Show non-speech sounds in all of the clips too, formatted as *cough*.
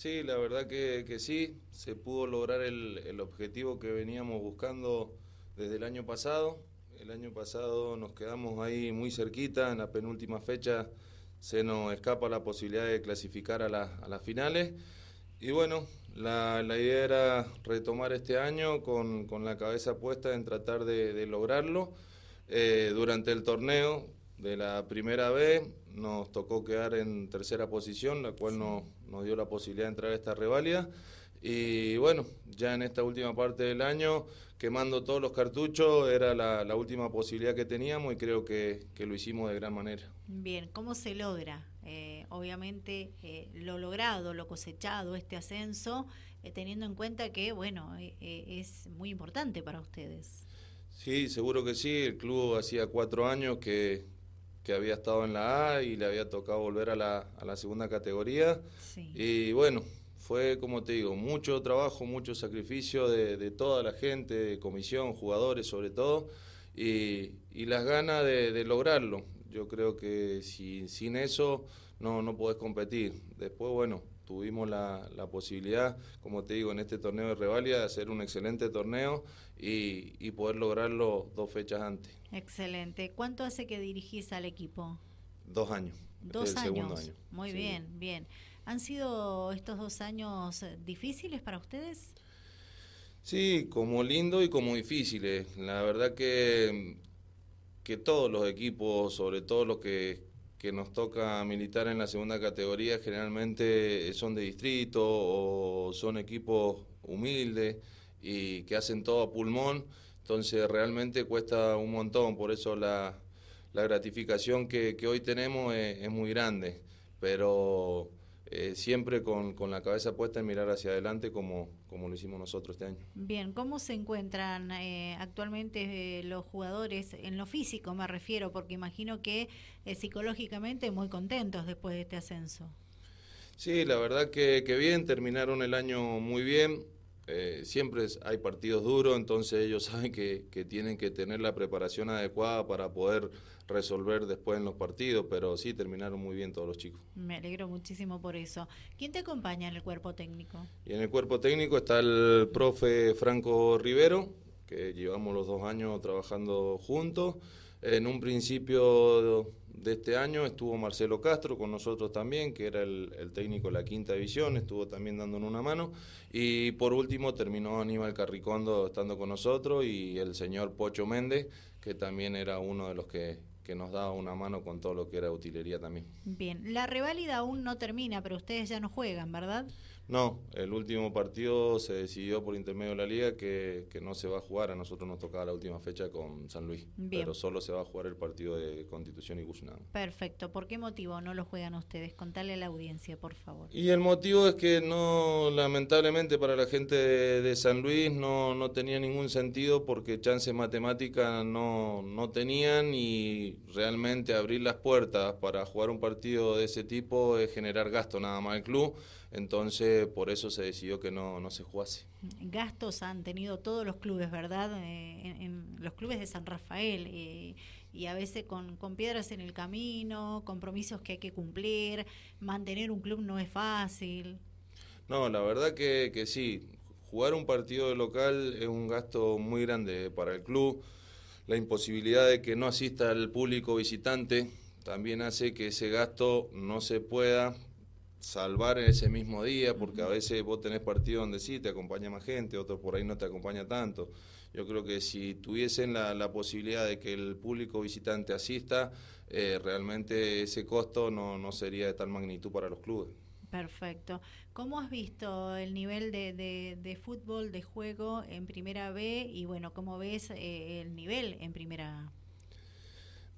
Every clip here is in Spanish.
Sí, la verdad que, que sí, se pudo lograr el, el, objetivo que veníamos buscando desde el año pasado. El año pasado nos quedamos ahí muy cerquita, en la penúltima fecha se nos escapa la posibilidad de clasificar a, la, a las finales. Y bueno, la, la, idea era retomar este año con, con la cabeza puesta en tratar de, de lograrlo. Eh, durante el torneo de la primera vez nos tocó quedar en tercera posición, la cual nos, nos dio la posibilidad de entrar a esta reválida. Y bueno, ya en esta última parte del año, quemando todos los cartuchos, era la, la última posibilidad que teníamos y creo que, que, lo hicimos de gran manera. Bien, ¿cómo se logra? Eh, obviamente eh, lo logrado, lo cosechado, este ascenso, eh, teniendo en cuenta que, bueno, es muy importante para ustedes. Sí, seguro que sí. El club hacía cuatro años que, que había estado en la A y le había tocado volver a la, a la segunda categoría. Sí. Y bueno, fue, como te digo, mucho trabajo, mucho sacrificio de, de toda la gente, de comisión, jugadores sobre todo, y, y las ganas de, de, lograrlo. Yo creo que si, sin eso no, no podés competir. Después, bueno, tuvimos la, la, posibilidad, como te digo, en este torneo de Revalia, de hacer un excelente torneo y, y poder lograrlo dos fechas antes. Excelente. ¿Cuánto hace que dirigís al equipo? Dos años. Dos este años. año. Muy sí. bien, bien. ¿Han sido estos dos años difíciles para ustedes? Sí, como lindo y como difíciles. La verdad que, que todos los equipos, sobre todo los que, que nos toca militar en la segunda categoría, generalmente son de distrito o son equipos humildes y que hacen todo a pulmón. Entonces realmente cuesta un montón, por eso la, la gratificación que, que, hoy tenemos es, es muy grande. Pero eh, siempre con, con, la cabeza puesta en mirar hacia adelante como, como lo hicimos nosotros este año. Bien, ¿cómo se encuentran eh, actualmente eh, los jugadores en lo físico, me refiero, porque imagino que psicológicamente muy contentos después de este ascenso? Sí, la verdad que, que bien, terminaron el año muy bien. Eh, siempre hay partidos duros, entonces ellos *laughs* saben que, que, tienen que tener la preparación adecuada para poder resolver después en los partidos, pero sí terminaron muy bien todos los chicos. Me alegro muchísimo por eso. ¿Quién te acompaña en el cuerpo técnico? Y en el cuerpo técnico está el profe Franco Rivero, que llevamos los dos años trabajando juntos. En un principio de este año estuvo Marcelo Castro con nosotros también, que era el, el, técnico de la quinta división, estuvo también dándonos una mano. Y por último terminó Aníbal Carricondo estando con nosotros y el señor Pocho Méndez, que también era uno de los que, que nos daba una mano con todo lo que era utilería también. Bien, la reválida aún no termina, pero ustedes ya no juegan, ¿verdad? No, el último partido se decidió por intermedio de la liga que, que, no se va a jugar. A nosotros nos tocaba la última fecha con San Luis. Bien. Pero solo se va a jugar el partido de Constitución y Guzmán. Perfecto. ¿Por qué motivo no lo juegan ustedes? Contale a la audiencia, por favor. Y el motivo es que no, lamentablemente para la gente de, de San Luis no, no, tenía ningún sentido porque chances matemáticas no, no tenían y realmente abrir las puertas para jugar un partido de ese tipo es generar gasto nada más al club. Entonces, por eso se decidió que no, no se jugase. Gastos han tenido todos los clubes, ¿verdad? Eh, en, en, los clubes de San Rafael. Eh, y a veces con, con, piedras en el camino, compromisos que hay que cumplir, mantener un club no es fácil. No, la verdad que, que sí. Jugar un partido de local es un gasto muy grande para el club. La imposibilidad de que no asista el público visitante también hace que ese gasto no se pueda salvar en ese mismo día, porque a veces vos tenés partido donde sí te acompaña más gente, otro por ahí no te acompaña tanto. Yo creo que si tuviesen la, la posibilidad de que el público visitante asista, eh, realmente ese costo no, no sería de tal magnitud para los clubes. Perfecto. ¿Cómo has visto el nivel de, de, de, fútbol, de juego en Primera B y bueno, cómo ves eh, el nivel en Primera A?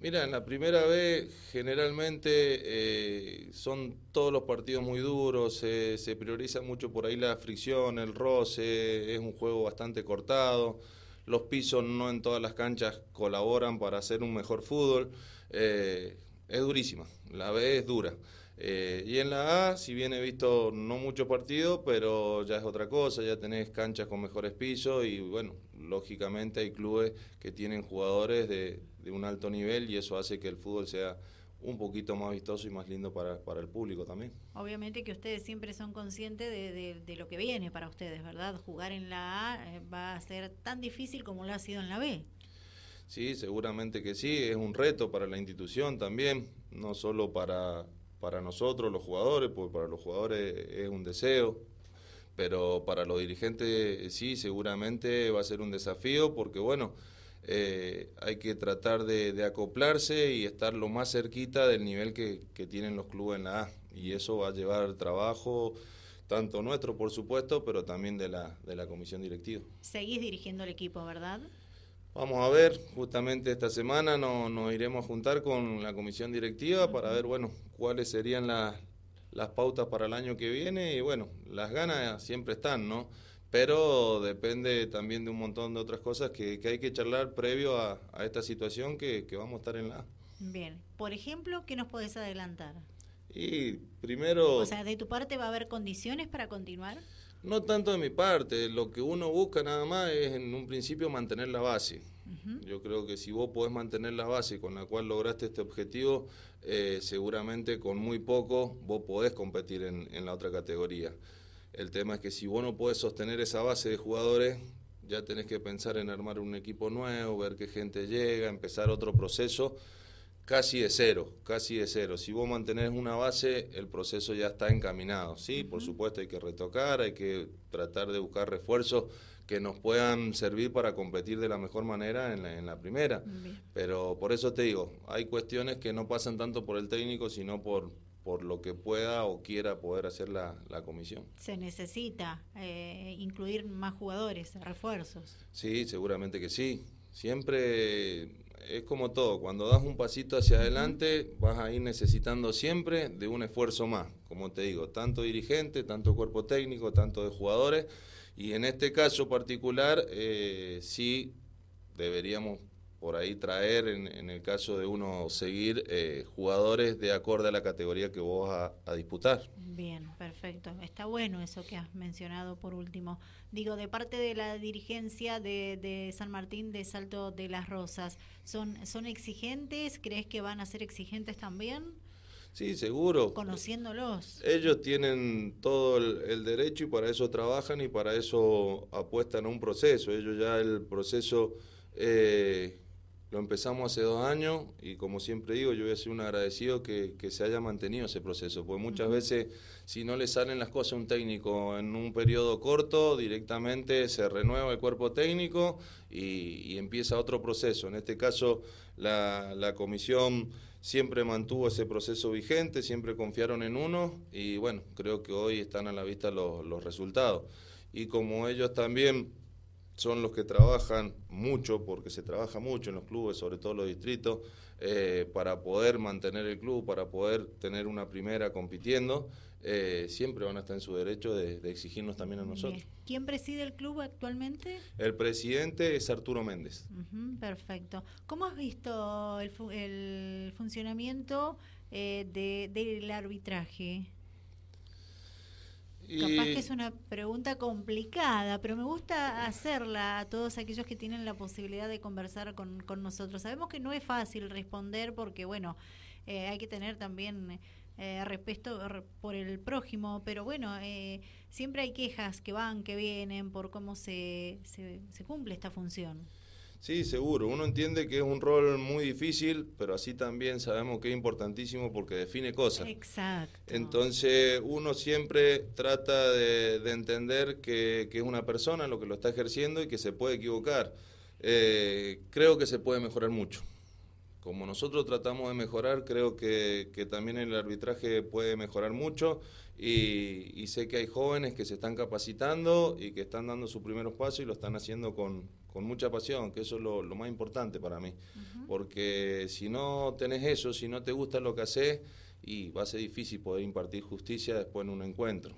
Mira, en la primera vez generalmente eh, son todos los partidos muy duros, se, se, prioriza mucho por ahí la fricción, el roce, es un juego bastante cortado, los pisos no en todas las canchas colaboran para hacer un mejor fútbol, eh, es durísima, la B es dura. Eh, y en la A, si bien he visto no mucho partido, pero ya es otra cosa, ya tenés canchas con mejores pisos y bueno, lógicamente hay clubes que tienen jugadores de, de un alto nivel y eso hace que el fútbol sea un poquito más vistoso y más lindo para, para el público también. Obviamente que ustedes siempre son conscientes de, de, lo que viene para ustedes, ¿verdad? Jugar en la A eh, va a ser tan difícil como lo ha sido en la B. Sí, seguramente que sí, es un reto para la institución también, no solo para, para nosotros los jugadores, porque para los jugadores es un deseo, pero para los dirigentes sí, seguramente va a ser un desafío porque bueno, eh, hay que tratar de, acoplarse y estar lo más cerquita del nivel que, tienen los clubes en la A. Y eso va a llevar trabajo, tanto nuestro, por supuesto, pero también de la, de la comisión directiva. Seguís dirigiendo el equipo, ¿verdad? Vamos a ver, justamente esta semana no, nos iremos a juntar con la comisión directiva para ver, bueno, cuáles serían las pautas para el año que viene y bueno, las ganas siempre están, ¿no? Pero depende también de un montón de otras cosas que, hay que charlar previo a, esta situación que, vamos a estar en la... Bien, por ejemplo, ¿qué nos podés adelantar? Y primero... O sea, ¿de tu parte va a haber condiciones para continuar? No tanto de mi parte, lo que uno busca nada más es en un principio mantener la base. Yo creo que si vos podés mantener la base con la cual lograste este objetivo, eh, seguramente con muy poco vos podés competir en, en la otra categoría. El tema es que si vos no podés sostener esa base de jugadores, ya tenés que pensar en armar un equipo nuevo, ver qué gente llega, empezar otro proceso casi de cero, casi de cero. Si vos mantenés una base, el proceso ya está encaminado. Sí, por supuesto hay que retocar, hay que tratar de buscar refuerzos que nos puedan servir para competir de la mejor manera en la, en la primera. Pero por eso te digo, hay cuestiones que no pasan tanto por el técnico, sino por, por lo que pueda o quiera poder hacer la, la comisión. Se necesita eh, incluir más jugadores, refuerzos. Sí, seguramente que sí. Siempre es como todo, cuando das un pasito hacia adelante vas a ir necesitando siempre de un esfuerzo más, como te digo, tanto dirigente, tanto cuerpo técnico, tanto de jugadores, y en este caso particular eh, sí deberíamos por ahí traer, en, el caso de uno seguir, eh, jugadores de acorde a la categoría que vos vas a, disputar. Bien, perfecto. Está bueno eso que has mencionado por último. Digo, de parte de la dirigencia de, de San Martín de Salto de las Rosas, ¿son, ¿son exigentes? ¿Crees que van a ser exigentes también? Sí, seguro. Conociéndolos. Ellos tienen todo el, el, derecho y para eso trabajan y para eso apuestan a un proceso. Ellos ya el proceso eh, lo empezamos hace dos años y como siempre digo, yo voy a ser un agradecido que, se haya mantenido ese proceso, porque muchas veces si no le salen las cosas a un técnico en un periodo corto, directamente se renueva el cuerpo técnico y, empieza otro proceso. En este caso, la, comisión siempre mantuvo ese proceso vigente, siempre confiaron en uno y bueno, creo que hoy están a la vista los, los resultados. Y como ellos también son los que trabajan mucho, porque se trabaja mucho en los clubes, sobre todo los distritos, eh, para poder mantener el club, para poder tener una primera compitiendo, eh, siempre van a estar en su derecho de, exigirnos también a nosotros. ¿Quién preside el club actualmente? El presidente es Arturo Méndez. perfecto. ¿Cómo has visto el, funcionamiento eh, del arbitraje? Capaz que es una pregunta complicada, pero me gusta hacerla a todos aquellos que tienen la posibilidad de conversar con, con nosotros. Sabemos que no es fácil responder porque, bueno, eh, hay que tener también eh, respeto por el prójimo, pero bueno, eh, siempre hay quejas que van, que vienen por cómo se, se, se cumple esta función. Sí, seguro. Uno entiende que es un rol muy difícil, pero así también sabemos que es importantísimo porque define cosas. Exacto. Entonces uno siempre trata de, entender que, es una persona lo que lo está ejerciendo y que se puede equivocar. Eh, creo que se puede mejorar mucho. Como nosotros tratamos de mejorar, creo que, también el arbitraje puede mejorar mucho y, sé que hay jóvenes que se están capacitando y que están dando sus primeros pasos y lo están haciendo con, mucha pasión, que eso es lo, más importante para mí. Porque si no tenés eso, si no te gusta lo que haces, y va a ser difícil poder impartir justicia después en un encuentro.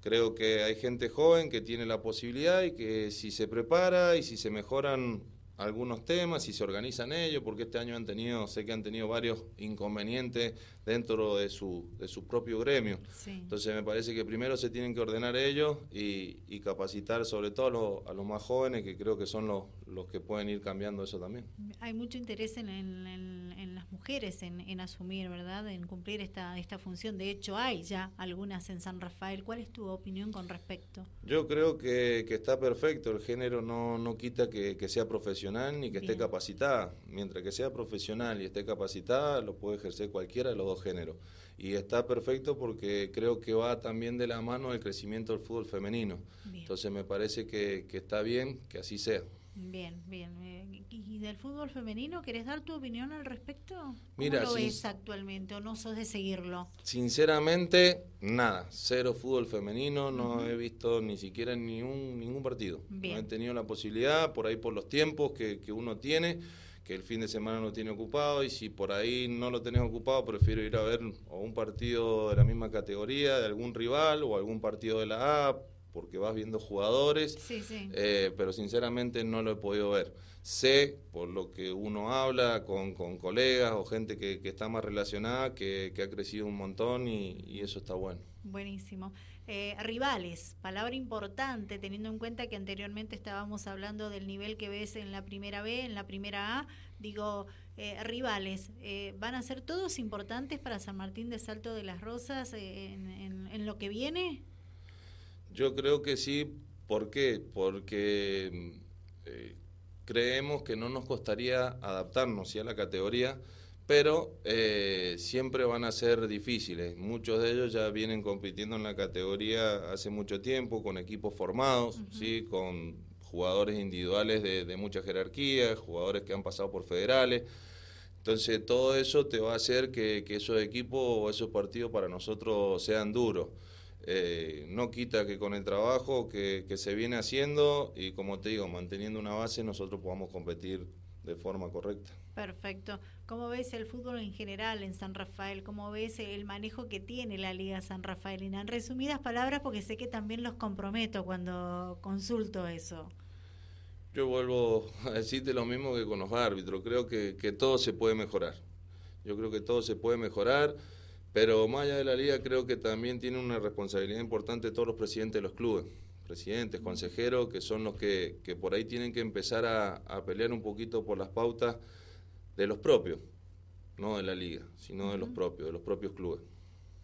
Creo que hay gente joven que tiene la posibilidad y que si se prepara y si se mejoran algunos temas y se organizan ellos, porque este año han tenido, sé que han tenido varios inconvenientes dentro de su, de su propio gremio. Entonces me parece que primero se tienen que ordenar ellos y, capacitar sobre todo a los, más jóvenes, que creo que son los, los que pueden ir cambiando eso también. Hay mucho interés en, en, las mujeres en, asumir, ¿verdad? En cumplir esta, esta función. De hecho, hay ya algunas en San Rafael. ¿Cuál es tu opinión con respecto? Yo creo que, que está perfecto. El género no, no quita que, que sea profesional ni que esté capacitada. Mientras que sea profesional y esté capacitada, lo puede ejercer cualquiera de los dos géneros. Y está perfecto porque creo que va también de la mano el crecimiento del fútbol femenino. Entonces me parece que, que está bien que así sea. Bien, bien. Eh, ¿Y del fútbol femenino querés dar tu opinión al respecto? ¿Cómo Mira, lo ves actualmente o no sos de seguirlo? Sinceramente, nada. Cero fútbol femenino. No he visto ni siquiera ningún, ningún partido. No he tenido la posibilidad, por ahí por los tiempos que, que uno tiene que el fin de semana no tiene ocupado y si por ahí no lo tenés ocupado prefiero ir a ver o un partido de la misma categoría de algún rival o algún partido de la A porque vas viendo jugadores, eh, pero sinceramente no lo he podido ver. Sé, por lo que uno habla con, con colegas o gente que, que está más relacionada, que, que, ha crecido un montón y, y eso está bueno. Buenísimo. Eh, rivales, palabra importante, teniendo en cuenta que anteriormente estábamos hablando del nivel que ves en la primera B, en la primera A. Digo, eh, rivales, ¿van a ser todos importantes para San Martín de Salto de las Rosas en, en lo que viene? Yo creo que sí. ¿Por qué? Porque eh, creemos que no nos costaría adaptarnos a la categoría, pero eh, siempre van a ser difíciles. Muchos de ellos ya vienen compitiendo en la categoría hace mucho tiempo, con equipos formados, ¿sí? con jugadores individuales de, mucha jerarquía, jugadores que han pasado por federales. Entonces todo eso te va a hacer que, que esos equipos o esos partidos para nosotros sean duros. Eh, no quita que con el trabajo que, se viene haciendo y como te digo, manteniendo una base, nosotros podamos competir de forma correcta. Perfecto. ¿Cómo ves el fútbol en general en San Rafael? ¿Cómo ves el manejo que tiene la Liga San Rafaelina? En resumidas palabras, porque sé que también los comprometo cuando consulto eso. Yo vuelvo a decirte lo mismo que con los árbitros. Creo que, que todo se puede mejorar. Yo creo que todo se puede mejorar. Pero más allá de la liga, creo que también tiene una responsabilidad importante todos los presidentes de los clubes, presidentes, consejeros, que son los que, que por ahí tienen que empezar a, a, pelear un poquito por las pautas de los propios, no de la liga, sino de los propios, de los propios clubes.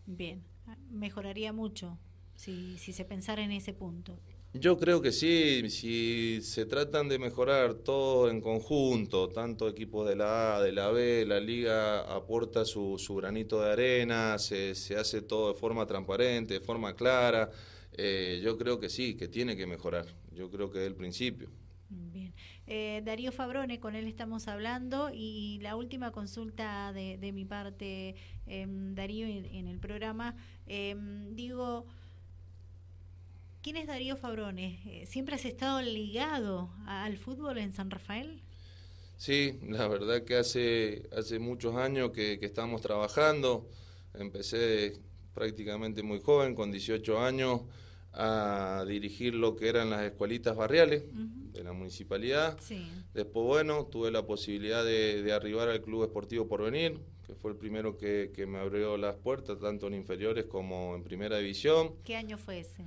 Bien, mejoraría mucho si, si se pensara en ese punto. Yo creo que sí, si se tratan de mejorar todo en conjunto, tanto equipos de la A, de la B, la liga aporta su, su granito de arena, se, se, hace todo de forma transparente, de forma clara, eh, yo creo que sí, que tiene que mejorar, yo creo que es el principio. Bien. Eh, Darío Fabrone, con él estamos hablando y la última consulta de, de mi parte, eh, Darío, en, en, el programa, em, digo... ¿Quién es Darío Fabrone? Eh, ¿Siempre has estado ligado al fútbol en San Rafael? Sí, la verdad que hace, hace muchos años que, estamos trabajando. Empecé prácticamente muy joven, con 18 años, a dirigir lo que eran las escuelitas barriales de la municipalidad. Después, bueno, tuve la posibilidad de, arribar al Club Esportivo Porvenir, que fue el primero que, que me abrió las puertas, tanto en inferiores como en primera división. ¿Qué año fue ese?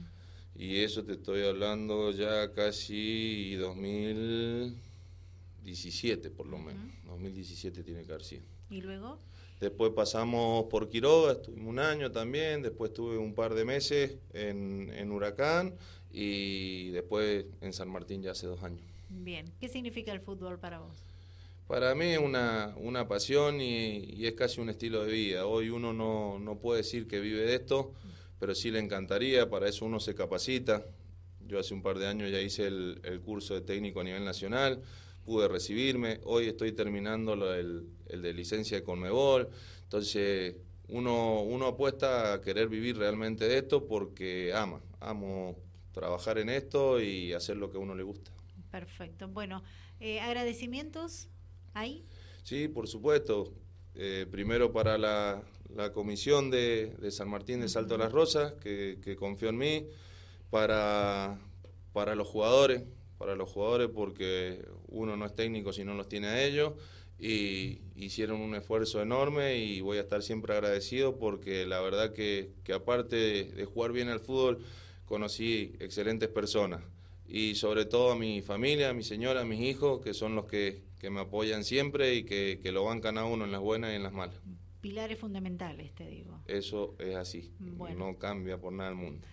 Y eso te estoy hablando ya casi 2017 por lo menos. 2017 tiene que haber sido. ¿Y luego? Después pasamos por Quiroga, estuvimos un año también, después estuve un par de meses en, en Huracán y después en San Martín ya hace dos años. Bien, ¿qué significa el fútbol para vos? Para mí es una, una pasión y, y, es casi un estilo de vida. Hoy uno no, no puede decir que vive de esto, pero sí le encantaría, para eso uno se capacita. Yo hace un par de años ya hice el, curso de técnico a nivel nacional, pude recibirme, hoy estoy terminando el, de licencia de Conmebol, entonces uno, uno apuesta a querer vivir realmente de esto porque ama, amo trabajar en esto y hacer lo que a uno le gusta. Perfecto, bueno, eh, agradecimientos ahí. Sí, por supuesto. Eh, primero para la, la comisión de, de, San Martín de Salto de las Rosas, que, que confió en mí, para, para los jugadores, para los jugadores porque uno no es técnico si no los tiene a ellos, y hicieron un esfuerzo enorme y voy a estar siempre agradecido porque la verdad que, que aparte de, jugar bien al fútbol, conocí excelentes personas y sobre todo a mi familia, a mi señora, a mis hijos, que son los que, que me apoyan siempre y que, que, lo bancan a uno en las buenas y en las malas. Pilares fundamentales, te digo. Eso es así, no cambia por nada el mundo.